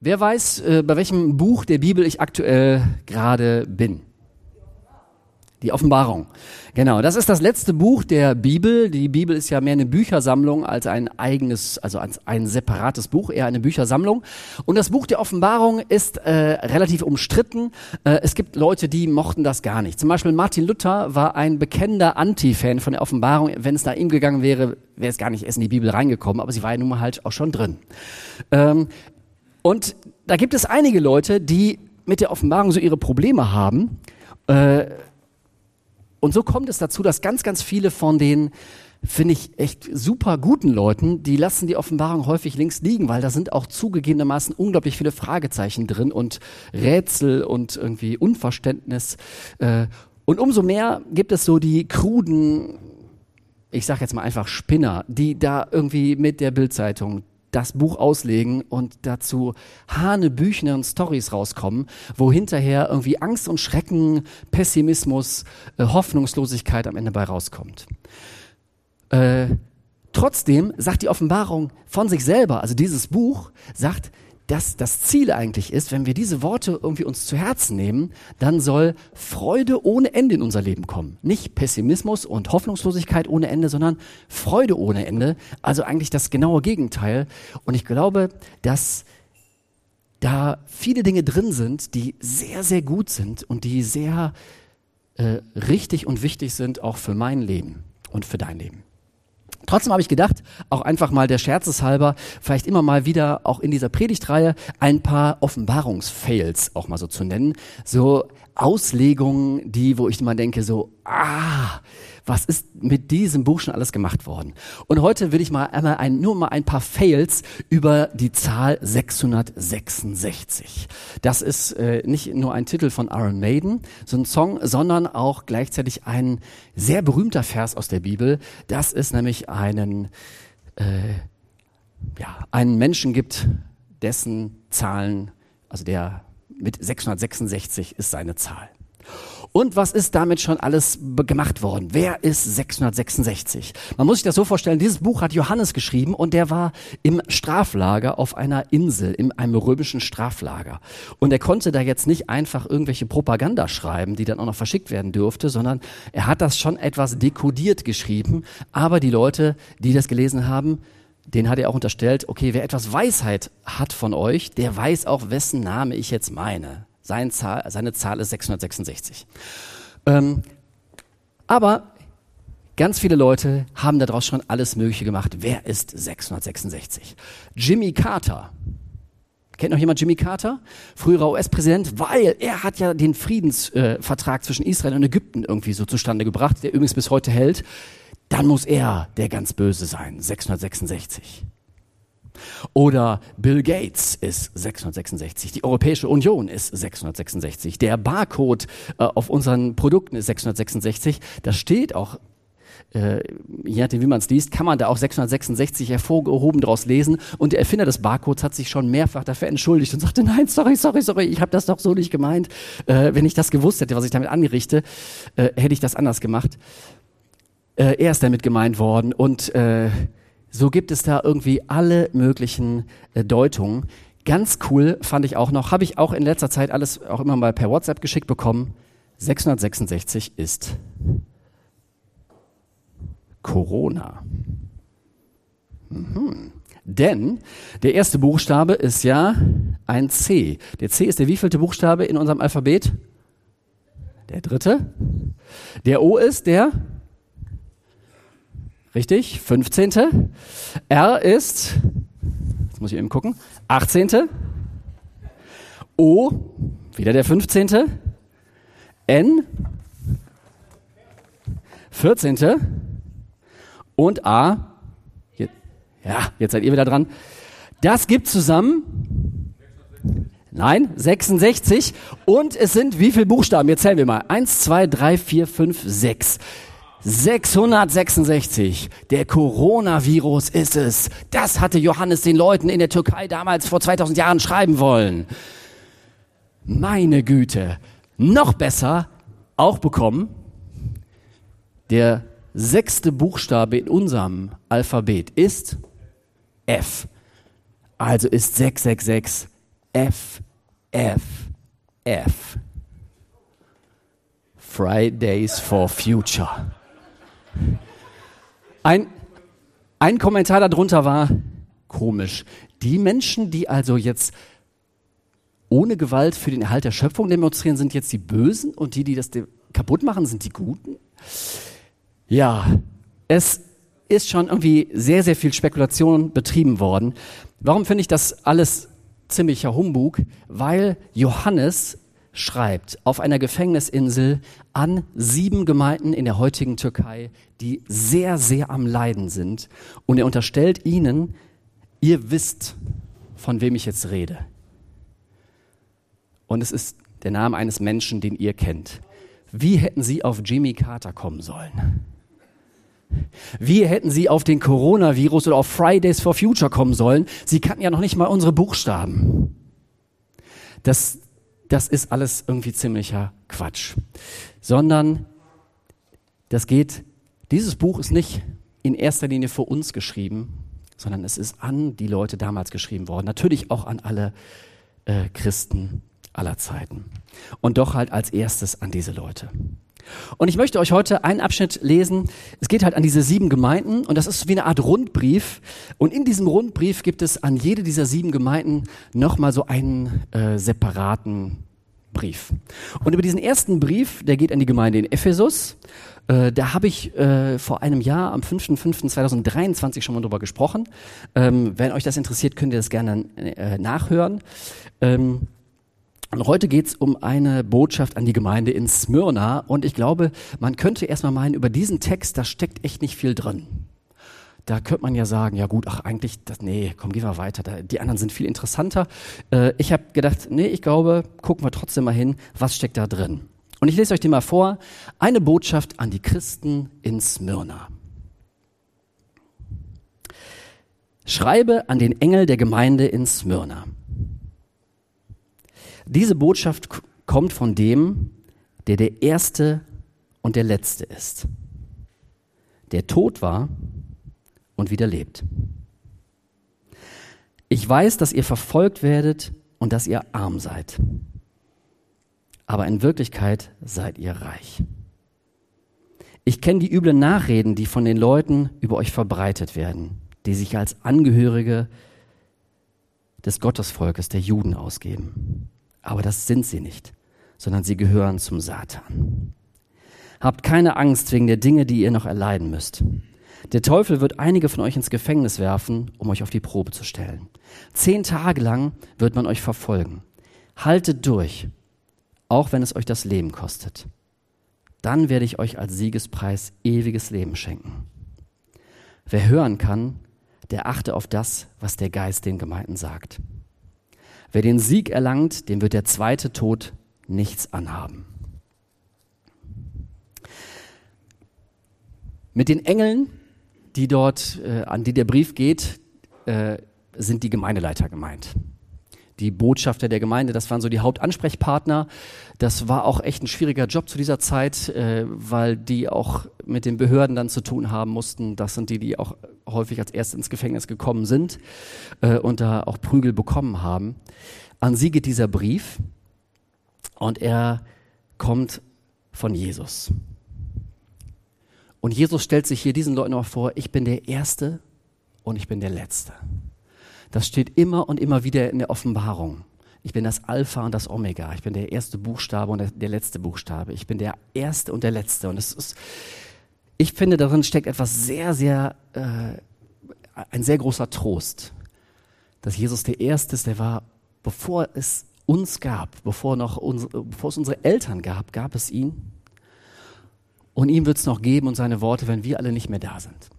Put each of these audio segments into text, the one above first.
Wer weiß, äh, bei welchem Buch der Bibel ich aktuell gerade bin? Die Offenbarung. Genau, das ist das letzte Buch der Bibel. Die Bibel ist ja mehr eine Büchersammlung als ein eigenes, also als ein separates Buch, eher eine Büchersammlung. Und das Buch der Offenbarung ist äh, relativ umstritten. Äh, es gibt Leute, die mochten das gar nicht. Zum Beispiel Martin Luther war ein bekennender Anti-Fan von der Offenbarung. Wenn es nach ihm gegangen wäre, wäre es gar nicht erst in die Bibel reingekommen, aber sie war ja nun mal halt auch schon drin. Ähm, und da gibt es einige Leute, die mit der Offenbarung so ihre Probleme haben. Äh, und so kommt es dazu, dass ganz, ganz viele von den, finde ich, echt super guten Leuten, die lassen die Offenbarung häufig links liegen, weil da sind auch zugegebenermaßen unglaublich viele Fragezeichen drin und Rätsel und irgendwie Unverständnis. Äh, und umso mehr gibt es so die kruden, ich sag jetzt mal einfach Spinner, die da irgendwie mit der Bildzeitung das Buch auslegen und dazu hanebüchenen Stories rauskommen, wo hinterher irgendwie Angst und Schrecken, Pessimismus, äh, Hoffnungslosigkeit am Ende bei rauskommt. Äh, trotzdem sagt die Offenbarung von sich selber, also dieses Buch sagt, dass das Ziel eigentlich ist, wenn wir diese Worte irgendwie uns zu Herzen nehmen, dann soll Freude ohne Ende in unser Leben kommen. Nicht Pessimismus und Hoffnungslosigkeit ohne Ende, sondern Freude ohne Ende. Also eigentlich das genaue Gegenteil. Und ich glaube, dass da viele Dinge drin sind, die sehr, sehr gut sind und die sehr äh, richtig und wichtig sind, auch für mein Leben und für dein Leben. Trotzdem habe ich gedacht, auch einfach mal der Scherzeshalber, vielleicht immer mal wieder auch in dieser Predigtreihe ein paar Offenbarungsfails auch mal so zu nennen. So Auslegungen, die, wo ich mal denke, so, ah, was ist mit diesem Buch schon alles gemacht worden? Und heute will ich mal einmal ein, nur mal ein paar Fails über die Zahl 666. Das ist äh, nicht nur ein Titel von Iron Maiden, so ein Song, sondern auch gleichzeitig ein sehr berühmter Vers aus der Bibel. Das ist nämlich einen, äh, ja, einen Menschen gibt, dessen Zahlen, also der mit 666 ist seine Zahl. Und was ist damit schon alles gemacht worden? Wer ist 666? Man muss sich das so vorstellen, dieses Buch hat Johannes geschrieben und der war im Straflager auf einer Insel, in einem römischen Straflager. Und er konnte da jetzt nicht einfach irgendwelche Propaganda schreiben, die dann auch noch verschickt werden dürfte, sondern er hat das schon etwas dekodiert geschrieben. Aber die Leute, die das gelesen haben, den hat er auch unterstellt, okay, wer etwas Weisheit hat von euch, der weiß auch, wessen Name ich jetzt meine. Sein Zahl, seine Zahl ist 666. Ähm, aber ganz viele Leute haben daraus schon alles Mögliche gemacht. Wer ist 666? Jimmy Carter. Kennt noch jemand Jimmy Carter? Früherer US-Präsident, weil er hat ja den Friedensvertrag äh, zwischen Israel und Ägypten irgendwie so zustande gebracht, der übrigens bis heute hält. Dann muss er der ganz Böse sein. 666. Oder Bill Gates ist 666, die Europäische Union ist 666, der Barcode äh, auf unseren Produkten ist 666. Das steht auch, äh, je nachdem wie man es liest, kann man da auch 666 hervorgehoben daraus lesen. Und der Erfinder des Barcodes hat sich schon mehrfach dafür entschuldigt und sagte, nein, sorry, sorry, sorry, ich habe das doch so nicht gemeint. Äh, wenn ich das gewusst hätte, was ich damit anrichte, äh, hätte ich das anders gemacht. Äh, er ist damit gemeint worden und äh, so gibt es da irgendwie alle möglichen äh, Deutungen. Ganz cool fand ich auch noch, habe ich auch in letzter Zeit alles auch immer mal per WhatsApp geschickt bekommen. 666 ist Corona. Mhm. Denn der erste Buchstabe ist ja ein C. Der C ist der wievielte Buchstabe in unserem Alphabet? Der dritte. Der O ist der Richtig? 15. R ist, jetzt muss ich eben gucken, 18. O, wieder der 15. N, 14. Und A, ja, jetzt seid ihr wieder dran. Das gibt zusammen, nein, 66. Und es sind wie viele Buchstaben? Jetzt zählen wir mal. Eins, zwei, drei, vier, fünf, sechs. 666. Der Coronavirus ist es. Das hatte Johannes den Leuten in der Türkei damals vor 2000 Jahren schreiben wollen. Meine Güte. Noch besser auch bekommen. Der sechste Buchstabe in unserem Alphabet ist F. Also ist 666 F, F, F. Fridays for Future. Ein, ein Kommentar darunter war komisch. Die Menschen, die also jetzt ohne Gewalt für den Erhalt der Schöpfung demonstrieren, sind jetzt die Bösen und die, die das kaputt machen, sind die Guten? Ja, es ist schon irgendwie sehr, sehr viel Spekulation betrieben worden. Warum finde ich das alles ziemlicher Humbug? Weil Johannes schreibt auf einer Gefängnisinsel an sieben Gemeinden in der heutigen Türkei, die sehr, sehr am Leiden sind. Und er unterstellt ihnen, ihr wisst, von wem ich jetzt rede. Und es ist der Name eines Menschen, den ihr kennt. Wie hätten sie auf Jimmy Carter kommen sollen? Wie hätten sie auf den Coronavirus oder auf Fridays for Future kommen sollen? Sie kannten ja noch nicht mal unsere Buchstaben. Das, das ist alles irgendwie ziemlicher Quatsch. Sondern das geht, dieses Buch ist nicht in erster Linie für uns geschrieben, sondern es ist an die Leute damals geschrieben worden. Natürlich auch an alle äh, Christen aller Zeiten. Und doch halt als erstes an diese Leute. Und ich möchte euch heute einen Abschnitt lesen. Es geht halt an diese sieben Gemeinden und das ist wie eine Art Rundbrief. Und in diesem Rundbrief gibt es an jede dieser sieben Gemeinden nochmal so einen äh, separaten Brief. Und über diesen ersten Brief, der geht an die Gemeinde in Ephesus. Äh, da habe ich äh, vor einem Jahr, am 5.5.2023 schon mal drüber gesprochen. Ähm, wenn euch das interessiert, könnt ihr das gerne äh, nachhören. Ähm, und heute geht's um eine Botschaft an die Gemeinde in Smyrna. Und ich glaube, man könnte erstmal meinen, über diesen Text, da steckt echt nicht viel drin. Da könnte man ja sagen, ja gut, ach eigentlich, das, nee, komm, gehen wir weiter. Da, die anderen sind viel interessanter. Äh, ich habe gedacht, nee, ich glaube, gucken wir trotzdem mal hin, was steckt da drin. Und ich lese euch den mal vor. Eine Botschaft an die Christen in Smyrna. Schreibe an den Engel der Gemeinde in Smyrna. Diese Botschaft kommt von dem, der der Erste und der Letzte ist, der tot war und wieder lebt. Ich weiß, dass ihr verfolgt werdet und dass ihr arm seid, aber in Wirklichkeit seid ihr reich. Ich kenne die üblen Nachreden, die von den Leuten über euch verbreitet werden, die sich als Angehörige des Gottesvolkes der Juden ausgeben. Aber das sind sie nicht, sondern sie gehören zum Satan. Habt keine Angst wegen der Dinge, die ihr noch erleiden müsst. Der Teufel wird einige von euch ins Gefängnis werfen, um euch auf die Probe zu stellen. Zehn Tage lang wird man euch verfolgen. Haltet durch, auch wenn es euch das Leben kostet. Dann werde ich euch als Siegespreis ewiges Leben schenken. Wer hören kann, der achte auf das, was der Geist den Gemeinden sagt. Wer den Sieg erlangt, dem wird der zweite Tod nichts anhaben. Mit den Engeln, die dort, äh, an die der Brief geht, äh, sind die Gemeindeleiter gemeint. Die Botschafter der Gemeinde, das waren so die Hauptansprechpartner. Das war auch echt ein schwieriger Job zu dieser Zeit, äh, weil die auch mit den Behörden dann zu tun haben mussten. Das sind die, die auch häufig als erst ins Gefängnis gekommen sind äh, und da auch Prügel bekommen haben. An sie geht dieser Brief und er kommt von Jesus. Und Jesus stellt sich hier diesen Leuten auch vor, ich bin der Erste und ich bin der Letzte. Das steht immer und immer wieder in der Offenbarung. Ich bin das Alpha und das Omega. Ich bin der erste Buchstabe und der, der letzte Buchstabe. Ich bin der Erste und der Letzte. Und es ist, ich finde, darin steckt etwas sehr, sehr, äh, ein sehr großer Trost, dass Jesus der Erste ist, der war, bevor es uns gab, bevor, noch unsere, bevor es unsere Eltern gab, gab es ihn. Und ihm wird es noch geben und seine Worte, wenn wir alle nicht mehr da sind.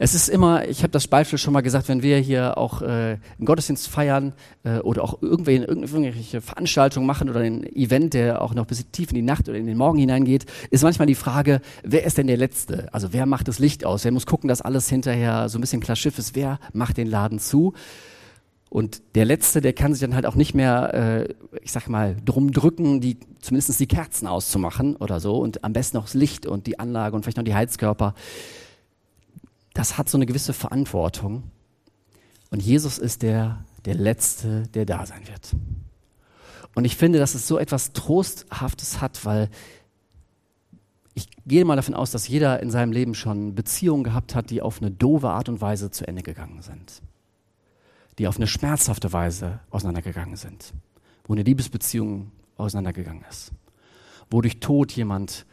Es ist immer, ich habe das Beispiel schon mal gesagt, wenn wir hier auch äh, einen Gottesdienst feiern äh, oder auch irgendwelche, irgendwelche Veranstaltungen machen oder ein Event, der auch noch bis tief in die Nacht oder in den Morgen hineingeht, ist manchmal die Frage, wer ist denn der Letzte? Also wer macht das Licht aus? Wer muss gucken, dass alles hinterher so ein bisschen klar Schiff ist? Wer macht den Laden zu? Und der Letzte, der kann sich dann halt auch nicht mehr, äh, ich sag mal, drum drücken, die zumindest die Kerzen auszumachen oder so und am besten noch das Licht und die Anlage und vielleicht noch die Heizkörper das hat so eine gewisse Verantwortung. Und Jesus ist der, der Letzte, der da sein wird. Und ich finde, dass es so etwas Trosthaftes hat, weil ich gehe mal davon aus, dass jeder in seinem Leben schon Beziehungen gehabt hat, die auf eine doofe Art und Weise zu Ende gegangen sind. Die auf eine schmerzhafte Weise auseinandergegangen sind. Wo eine Liebesbeziehung auseinandergegangen ist. Wo durch Tod jemand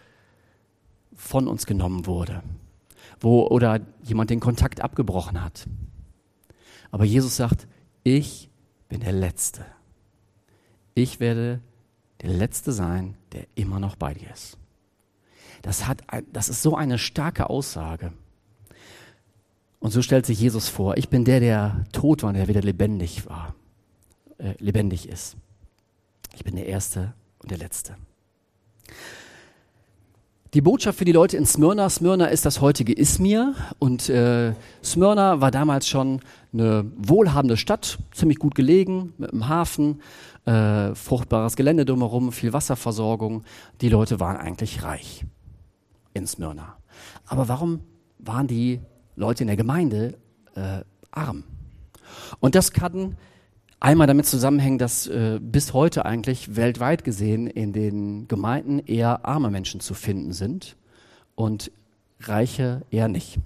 von uns genommen wurde. Wo oder jemand den Kontakt abgebrochen hat. Aber Jesus sagt, ich bin der Letzte. Ich werde der Letzte sein, der immer noch bei dir ist. Das, hat, das ist so eine starke Aussage. Und so stellt sich Jesus vor, ich bin der, der tot war und der wieder lebendig war, äh, lebendig ist. Ich bin der Erste und der Letzte. Die Botschaft für die Leute in Smyrna, Smyrna ist das heutige Izmir und äh, Smyrna war damals schon eine wohlhabende Stadt, ziemlich gut gelegen, mit einem Hafen, äh, fruchtbares Gelände drumherum, viel Wasserversorgung. Die Leute waren eigentlich reich in Smyrna. Aber warum waren die Leute in der Gemeinde äh, arm? Und das kann einmal damit zusammenhängen, dass äh, bis heute eigentlich weltweit gesehen in den Gemeinden eher arme Menschen zu finden sind und Reiche eher nicht.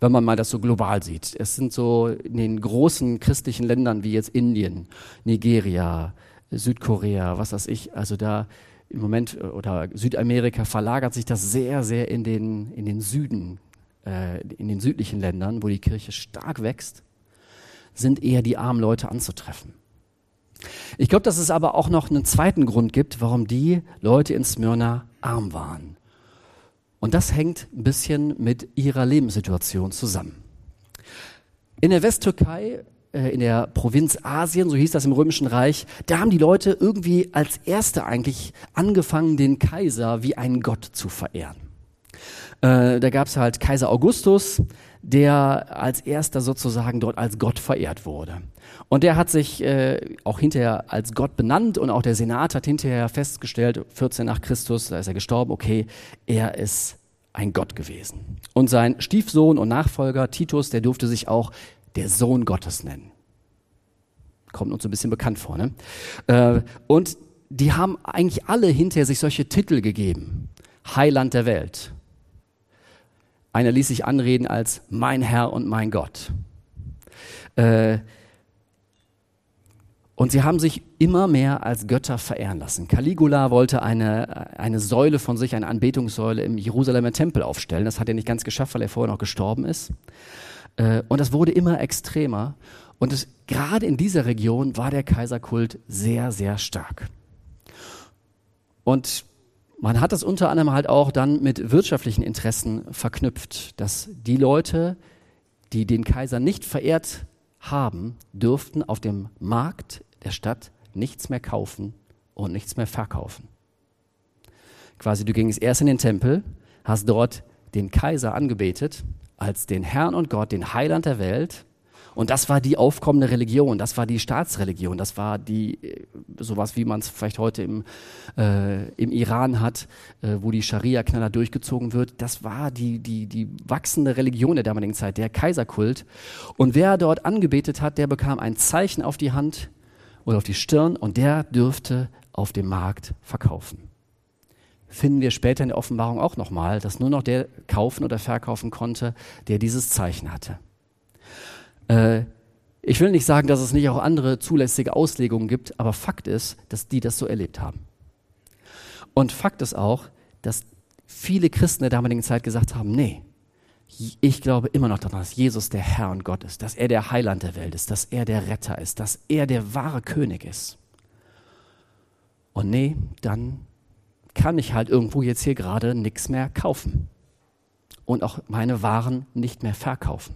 Wenn man mal das so global sieht. Es sind so in den großen christlichen Ländern wie jetzt Indien, Nigeria, Südkorea, was weiß ich, also da im Moment äh, oder Südamerika verlagert sich das sehr, sehr in den, in den Süden, äh, in den südlichen Ländern, wo die Kirche stark wächst, sind eher die armen Leute anzutreffen. Ich glaube, dass es aber auch noch einen zweiten Grund gibt, warum die Leute in Smyrna arm waren. Und das hängt ein bisschen mit ihrer Lebenssituation zusammen. In der Westtürkei äh, in der Provinz Asien, so hieß das im Römischen Reich, da haben die Leute irgendwie als Erste eigentlich angefangen, den Kaiser wie einen Gott zu verehren. Äh, da gab es halt Kaiser Augustus, der als erster sozusagen dort als Gott verehrt wurde. Und der hat sich äh, auch hinterher als Gott benannt und auch der Senat hat hinterher festgestellt, 14 nach Christus, da ist er gestorben, okay, er ist ein Gott gewesen. Und sein Stiefsohn und Nachfolger Titus, der durfte sich auch der Sohn Gottes nennen. Kommt uns ein bisschen bekannt vor, ne? Äh, und die haben eigentlich alle hinterher sich solche Titel gegeben. Heiland der Welt. Einer ließ sich anreden als mein Herr und mein Gott. Äh, und sie haben sich immer mehr als Götter verehren lassen. Caligula wollte eine, eine Säule von sich, eine Anbetungssäule im Jerusalemer Tempel aufstellen. Das hat er nicht ganz geschafft, weil er vorher noch gestorben ist. Äh, und das wurde immer extremer. Und es, gerade in dieser Region war der Kaiserkult sehr, sehr stark. Und man hat das unter anderem halt auch dann mit wirtschaftlichen Interessen verknüpft, dass die Leute, die den Kaiser nicht verehrt haben, dürften auf dem Markt der Stadt nichts mehr kaufen und nichts mehr verkaufen. Quasi, du gingst erst in den Tempel, hast dort den Kaiser angebetet als den Herrn und Gott, den Heiland der Welt. Und das war die aufkommende Religion, das war die Staatsreligion, das war die, äh, sowas wie man es vielleicht heute im, äh, im Iran hat, äh, wo die Scharia-Knaller durchgezogen wird. Das war die, die, die wachsende Religion der damaligen Zeit, der Kaiserkult. Und wer dort angebetet hat, der bekam ein Zeichen auf die Hand oder auf die Stirn und der dürfte auf dem Markt verkaufen finden wir später in der Offenbarung auch nochmal, dass nur noch der kaufen oder verkaufen konnte, der dieses Zeichen hatte. Äh, ich will nicht sagen, dass es nicht auch andere zulässige Auslegungen gibt, aber Fakt ist, dass die das so erlebt haben. Und Fakt ist auch, dass viele Christen der damaligen Zeit gesagt haben, nee, ich glaube immer noch daran, dass Jesus der Herr und Gott ist, dass er der Heiland der Welt ist, dass er der Retter ist, dass er der wahre König ist. Und nee, dann kann ich halt irgendwo jetzt hier gerade nichts mehr kaufen und auch meine Waren nicht mehr verkaufen.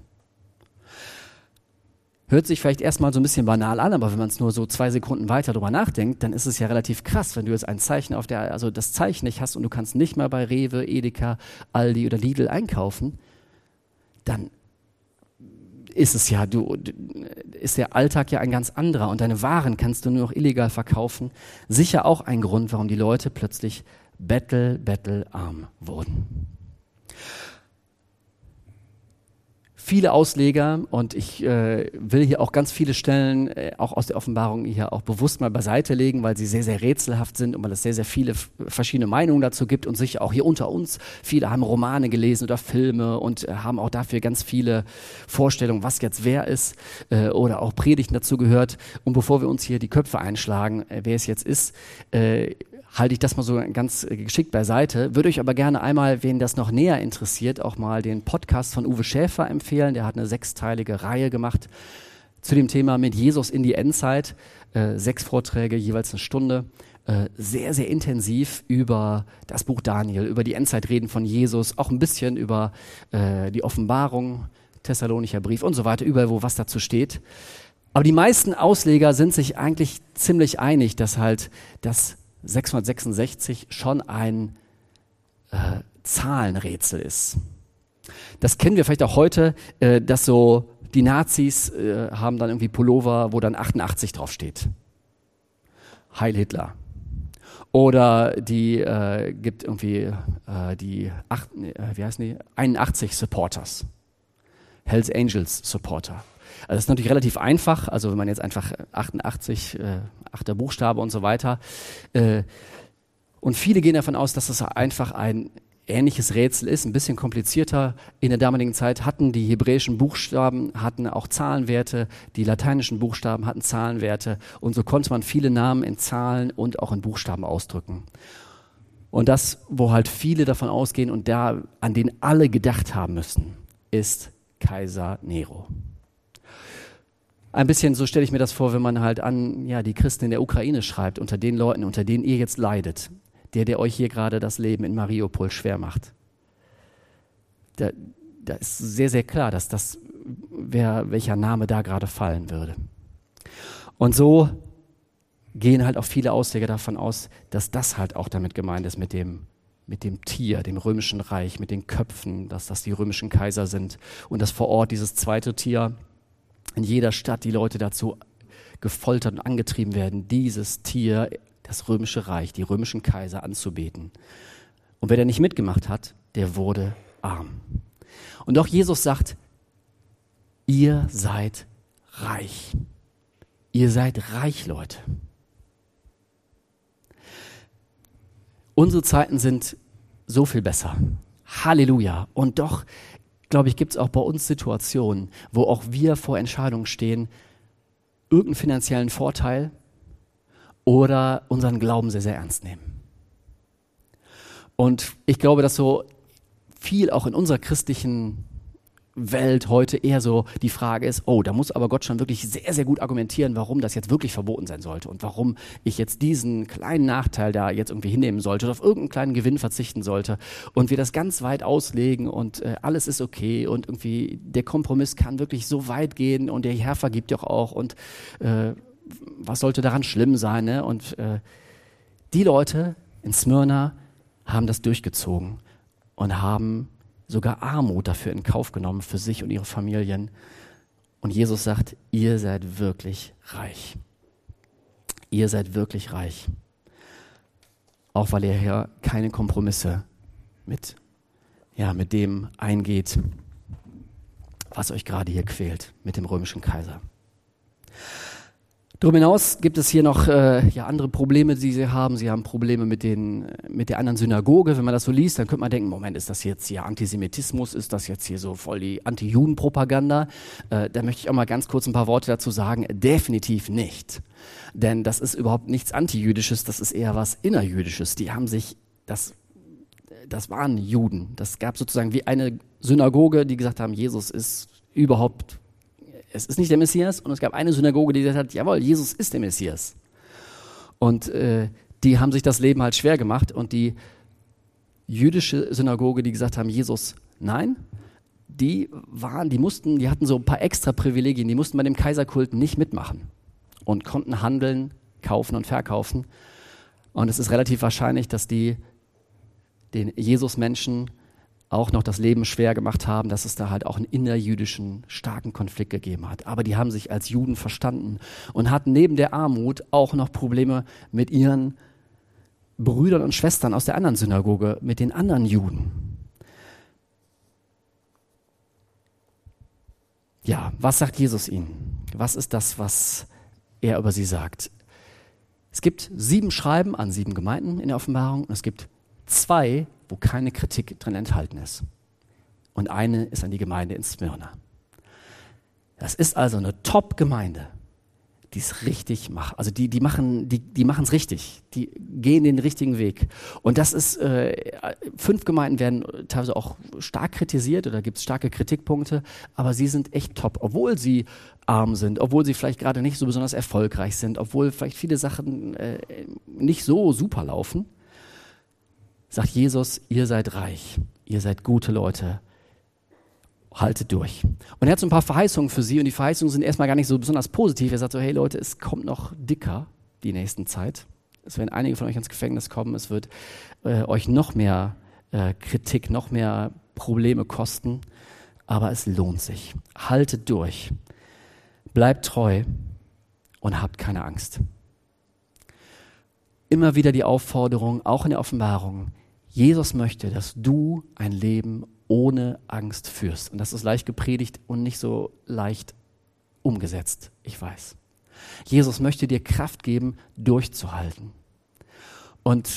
Hört sich vielleicht erstmal so ein bisschen banal an, aber wenn man es nur so zwei Sekunden weiter drüber nachdenkt, dann ist es ja relativ krass, wenn du jetzt ein Zeichen auf der, also das Zeichen nicht hast und du kannst nicht mehr bei Rewe, Edeka, Aldi oder Lidl einkaufen, dann ist es ja, du, ist der Alltag ja ein ganz anderer und deine Waren kannst du nur noch illegal verkaufen. Sicher auch ein Grund, warum die Leute plötzlich bettel, bettelarm wurden. Viele Ausleger und ich äh, will hier auch ganz viele Stellen, äh, auch aus der Offenbarung, hier auch bewusst mal beiseite legen, weil sie sehr, sehr rätselhaft sind und weil es sehr, sehr viele verschiedene Meinungen dazu gibt und sicher auch hier unter uns. Viele haben Romane gelesen oder Filme und äh, haben auch dafür ganz viele Vorstellungen, was jetzt wer ist äh, oder auch Predigten dazu gehört. Und bevor wir uns hier die Köpfe einschlagen, äh, wer es jetzt ist, äh, halte ich das mal so ganz äh, geschickt beiseite. Würde euch aber gerne einmal, wen das noch näher interessiert, auch mal den Podcast von Uwe Schäfer empfehlen. Der hat eine sechsteilige Reihe gemacht zu dem Thema mit Jesus in die Endzeit. Äh, sechs Vorträge, jeweils eine Stunde. Äh, sehr, sehr intensiv über das Buch Daniel, über die Endzeitreden von Jesus, auch ein bisschen über die Offenbarung, Thessalonicher Brief und so weiter, überall, wo was dazu steht. Aber die meisten Ausleger sind sich eigentlich ziemlich einig, dass halt das 666 schon ein äh, Zahlenrätsel ist. Das kennen wir vielleicht auch heute, äh, dass so die Nazis äh, haben dann irgendwie Pullover, wo dann 88 draufsteht. Heil Hitler. Oder die äh, gibt irgendwie äh, die acht, äh, wie heißen die? 81 Supporters. Hells Angels Supporter. Also das ist natürlich relativ einfach. Also wenn man jetzt einfach 88, äh, achter Buchstabe und so weiter. Äh, und viele gehen davon aus, dass das einfach ein ähnliches Rätsel ist, ein bisschen komplizierter. In der damaligen Zeit hatten die hebräischen Buchstaben hatten auch Zahlenwerte, die lateinischen Buchstaben hatten Zahlenwerte und so konnte man viele Namen in Zahlen und auch in Buchstaben ausdrücken. Und das, wo halt viele davon ausgehen und da an den alle gedacht haben müssen, ist Kaiser Nero. Ein bisschen so stelle ich mir das vor, wenn man halt an ja, die Christen in der Ukraine schreibt, unter den Leuten, unter denen ihr jetzt leidet, der, der euch hier gerade das Leben in Mariupol schwer macht. Da, da ist sehr, sehr klar, dass das, wer, welcher Name da gerade fallen würde. Und so gehen halt auch viele Ausleger davon aus, dass das halt auch damit gemeint ist mit dem, mit dem Tier, dem römischen Reich, mit den Köpfen, dass das die römischen Kaiser sind und dass vor Ort dieses zweite Tier in jeder Stadt die Leute dazu gefoltert und angetrieben werden, dieses Tier, das römische Reich, die römischen Kaiser anzubeten. Und wer da nicht mitgemacht hat, der wurde arm. Und auch Jesus sagt, ihr seid reich. Ihr seid reich, Leute. Unsere Zeiten sind so viel besser. Halleluja. Und doch glaube ich, gibt es auch bei uns Situationen, wo auch wir vor Entscheidungen stehen, irgendeinen finanziellen Vorteil oder unseren Glauben sehr, sehr ernst nehmen. Und ich glaube, dass so viel auch in unserer christlichen Welt heute eher so die Frage ist, oh, da muss aber Gott schon wirklich sehr, sehr gut argumentieren, warum das jetzt wirklich verboten sein sollte und warum ich jetzt diesen kleinen Nachteil da jetzt irgendwie hinnehmen sollte oder auf irgendeinen kleinen Gewinn verzichten sollte und wir das ganz weit auslegen und äh, alles ist okay und irgendwie der Kompromiss kann wirklich so weit gehen und der Herr vergibt doch auch und äh, was sollte daran schlimm sein, ne? Und äh, die Leute in Smyrna haben das durchgezogen und haben sogar Armut dafür in Kauf genommen für sich und ihre Familien. Und Jesus sagt, ihr seid wirklich reich. Ihr seid wirklich reich. Auch weil ihr hier keine Kompromisse mit, ja, mit dem eingeht, was euch gerade hier quält, mit dem römischen Kaiser. Darüber hinaus gibt es hier noch äh, ja, andere Probleme, die sie haben. Sie haben Probleme mit, den, mit der anderen Synagoge. Wenn man das so liest, dann könnte man denken, Moment, ist das jetzt hier Antisemitismus? Ist das jetzt hier so voll die Anti-Juden-Propaganda? Äh, da möchte ich auch mal ganz kurz ein paar Worte dazu sagen. Definitiv nicht. Denn das ist überhaupt nichts Antijüdisches, das ist eher was Innerjüdisches. Die haben sich, das, das waren Juden. Das gab sozusagen wie eine Synagoge, die gesagt haben, Jesus ist überhaupt es ist nicht der Messias und es gab eine Synagoge, die gesagt hat, jawohl, Jesus ist der Messias. Und äh, die haben sich das Leben halt schwer gemacht und die jüdische Synagoge, die gesagt haben, Jesus, nein, die waren, die mussten, die hatten so ein paar extra Privilegien, die mussten bei dem Kaiserkult nicht mitmachen und konnten handeln, kaufen und verkaufen. Und es ist relativ wahrscheinlich, dass die den Jesus-Menschen auch noch das Leben schwer gemacht haben, dass es da halt auch einen innerjüdischen starken Konflikt gegeben hat. Aber die haben sich als Juden verstanden und hatten neben der Armut auch noch Probleme mit ihren Brüdern und Schwestern aus der anderen Synagoge, mit den anderen Juden. ja, was sagt Jesus ihnen? Was ist das, was er über sie sagt? Es gibt sieben Schreiben an sieben Gemeinden in der Offenbarung und es gibt zwei, wo keine Kritik drin enthalten ist. Und eine ist an die Gemeinde in Smyrna. Das ist also eine Top-Gemeinde die es richtig machen. Also die, die machen, die, die machen es richtig. Die gehen den richtigen Weg. Und das ist, äh, fünf Gemeinden werden teilweise auch stark kritisiert oder gibt es starke Kritikpunkte, aber sie sind echt top, obwohl sie arm sind, obwohl sie vielleicht gerade nicht so besonders erfolgreich sind, obwohl vielleicht viele Sachen äh, nicht so super laufen. Sagt Jesus, ihr seid reich, ihr seid gute Leute, haltet durch. Und er hat so ein paar Verheißungen für sie und die Verheißungen sind erstmal gar nicht so besonders positiv. Er sagt so, hey Leute, es kommt noch dicker die nächsten Zeit. Es werden einige von euch ins Gefängnis kommen. Es wird äh, euch noch mehr äh, Kritik, noch mehr Probleme kosten. Aber es lohnt sich. Haltet durch. Bleibt treu und habt keine Angst. Immer wieder die Aufforderung, auch in der Offenbarung, Jesus möchte, dass du ein Leben ohne Angst führst. Und das ist leicht gepredigt und nicht so leicht umgesetzt, ich weiß. Jesus möchte dir Kraft geben, durchzuhalten. Und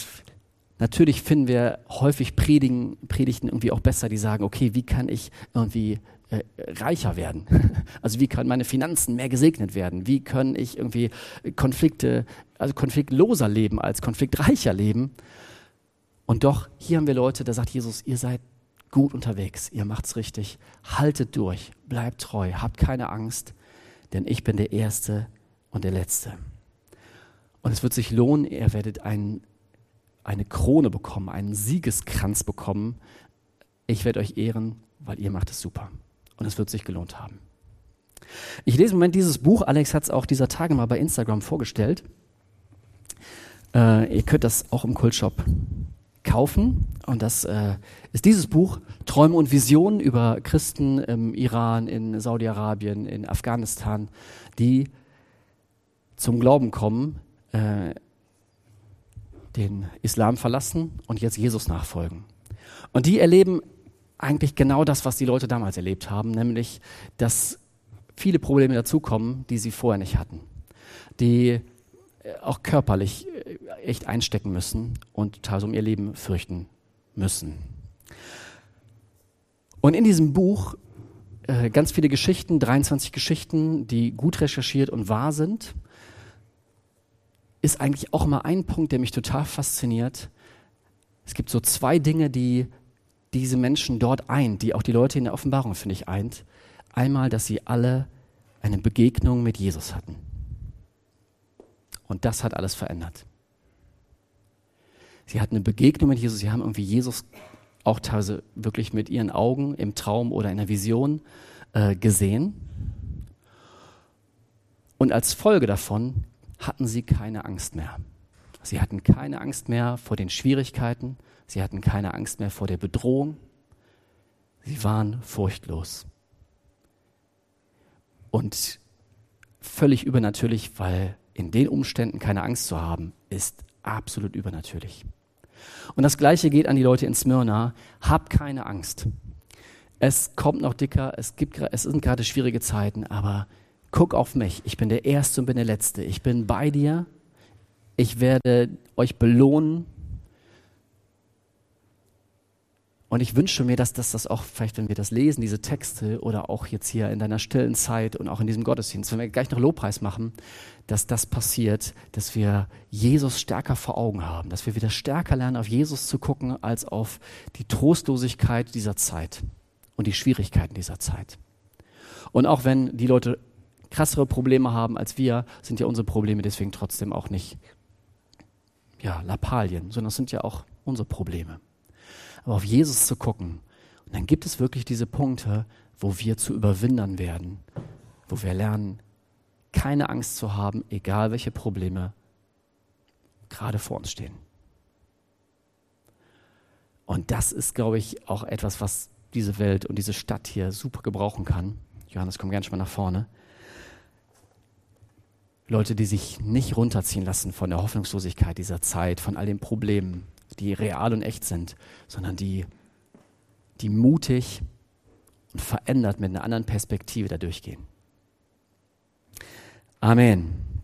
natürlich finden wir häufig Predigen, Predigten irgendwie auch besser, die sagen, okay, wie kann ich irgendwie äh, reicher werden? Also wie können meine Finanzen mehr gesegnet werden? Wie kann ich irgendwie Konflikte, also konfliktloser leben als konfliktreicher leben? Und doch, hier haben wir Leute, da sagt Jesus, ihr seid gut unterwegs, ihr macht's richtig, haltet durch, bleibt treu, habt keine Angst, denn ich bin der Erste und der Letzte. Und es wird sich lohnen, ihr werdet ein, eine Krone bekommen, einen Siegeskranz bekommen. Ich werde euch ehren, weil ihr macht es super. Und es wird sich gelohnt haben. Ich lese im Moment dieses Buch. Alex hat es auch dieser Tage mal bei Instagram vorgestellt. Äh, ihr könnt das auch im Kultshop kaufen. Und das äh, ist dieses Buch, Träume und Visionen über Christen im Iran, in Saudi-Arabien, in Afghanistan, die zum Glauben kommen, äh, den Islam verlassen und jetzt Jesus nachfolgen. Und die erleben eigentlich genau das, was die Leute damals erlebt haben, nämlich, dass viele Probleme dazukommen, die sie vorher nicht hatten. Die auch körperlich äh, echt einstecken müssen und teilweise um ihr Leben fürchten müssen. Und in diesem Buch äh, ganz viele Geschichten, 23 Geschichten, die gut recherchiert und wahr sind, ist eigentlich auch mal ein Punkt, der mich total fasziniert. Es gibt so zwei Dinge, die diese Menschen dort eint, die auch die Leute in der Offenbarung, finde ich, eint. Einmal, dass sie alle eine Begegnung mit Jesus hatten. Und das hat alles verändert. Sie hatten eine Begegnung mit Jesus, sie haben irgendwie Jesus auch teilweise wirklich mit ihren Augen im Traum oder in der Vision äh, gesehen. Und als Folge davon hatten sie keine Angst mehr. Sie hatten keine Angst mehr vor den Schwierigkeiten, sie hatten keine Angst mehr vor der Bedrohung. Sie waren furchtlos. Und völlig übernatürlich, weil in den Umständen keine Angst zu haben, ist absolut übernatürlich. Und das Gleiche geht an die Leute in Smyrna. Hab keine Angst. Es kommt noch dicker, es, gibt, es sind gerade schwierige Zeiten, aber guck auf mich. Ich bin der Erste und bin der Letzte. Ich bin bei dir. Ich werde euch belohnen. Und ich wünsche mir, dass, dass das auch vielleicht, wenn wir das lesen, diese Texte oder auch jetzt hier in deiner stillen Zeit und auch in diesem Gottesdienst, wenn wir gleich noch Lobpreis machen, dass das passiert, dass wir Jesus stärker vor Augen haben, dass wir wieder stärker lernen, auf Jesus zu gucken, als auf die Trostlosigkeit dieser Zeit und die Schwierigkeiten dieser Zeit. Und auch wenn die Leute krassere Probleme haben als wir, sind ja unsere Probleme deswegen trotzdem auch nicht ja, Lappalien, sondern es sind ja auch unsere Probleme aber auf Jesus zu gucken. Und dann gibt es wirklich diese Punkte, wo wir zu Überwindern werden, wo wir lernen, keine Angst zu haben, egal welche Probleme gerade vor uns stehen. Und das ist, glaube ich, auch etwas, was diese Welt und diese Stadt hier super gebrauchen kann. Johannes, komm gerne schon mal nach vorne. Leute, die sich nicht runterziehen lassen von der Hoffnungslosigkeit dieser Zeit, von all den Problemen, die real und echt sind, sondern die, die mutig und verändert mit einer anderen Perspektive da durchgehen. Amen.